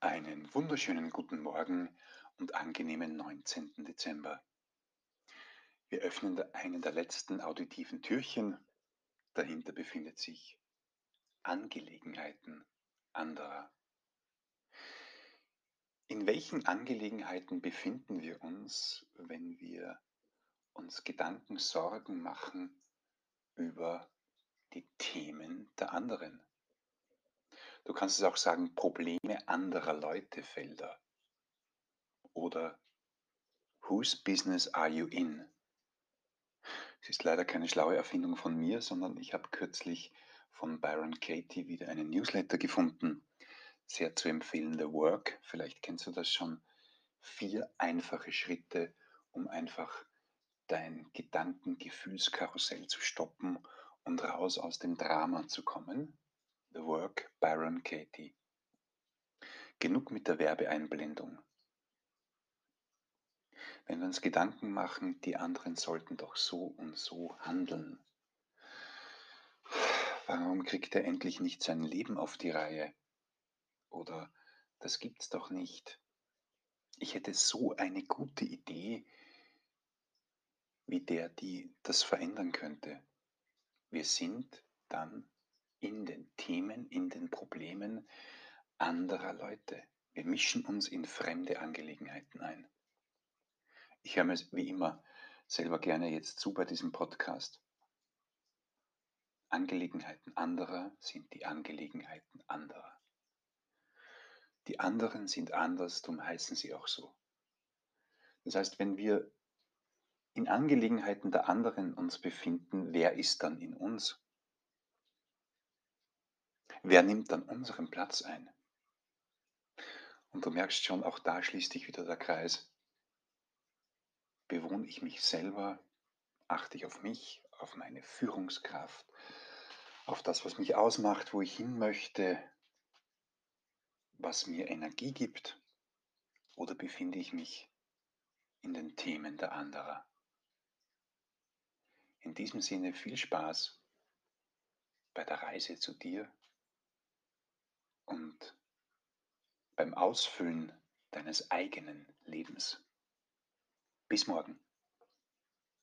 Einen wunderschönen guten Morgen und angenehmen 19. Dezember. Wir öffnen einen der letzten auditiven Türchen. Dahinter befindet sich Angelegenheiten anderer. In welchen Angelegenheiten befinden wir uns, wenn wir uns Gedanken, Sorgen machen über die Themen der anderen? Du kannst es auch sagen, Probleme anderer Leute Felder. Oder Whose business are you in? Es ist leider keine schlaue Erfindung von mir, sondern ich habe kürzlich von Byron Katie wieder einen Newsletter gefunden. Sehr zu empfehlen, The Work. Vielleicht kennst du das schon. Vier einfache Schritte, um einfach dein Gedanken-Gefühlskarussell zu stoppen und raus aus dem Drama zu kommen. The Work, Byron Katie. Genug mit der Werbeeinblendung. Wenn wir uns Gedanken machen, die anderen sollten doch so und so handeln. Warum kriegt er endlich nicht sein Leben auf die Reihe? Oder das gibt's doch nicht. Ich hätte so eine gute Idee, wie der, die das verändern könnte. Wir sind dann in den Themen, in den Problemen anderer Leute. Wir mischen uns in fremde Angelegenheiten ein. Ich höre mir wie immer selber gerne jetzt zu bei diesem Podcast. Angelegenheiten anderer sind die Angelegenheiten anderer. Die anderen sind anders, darum heißen sie auch so. Das heißt, wenn wir in Angelegenheiten der anderen uns befinden, wer ist dann in uns? Wer nimmt dann unseren Platz ein? Und du merkst schon, auch da schließt sich wieder der Kreis. Bewohne ich mich selber? Achte ich auf mich, auf meine Führungskraft, auf das, was mich ausmacht, wo ich hin möchte, was mir Energie gibt? Oder befinde ich mich in den Themen der anderen? In diesem Sinne viel Spaß bei der Reise zu dir und beim Ausfüllen deines eigenen Lebens. Bis morgen.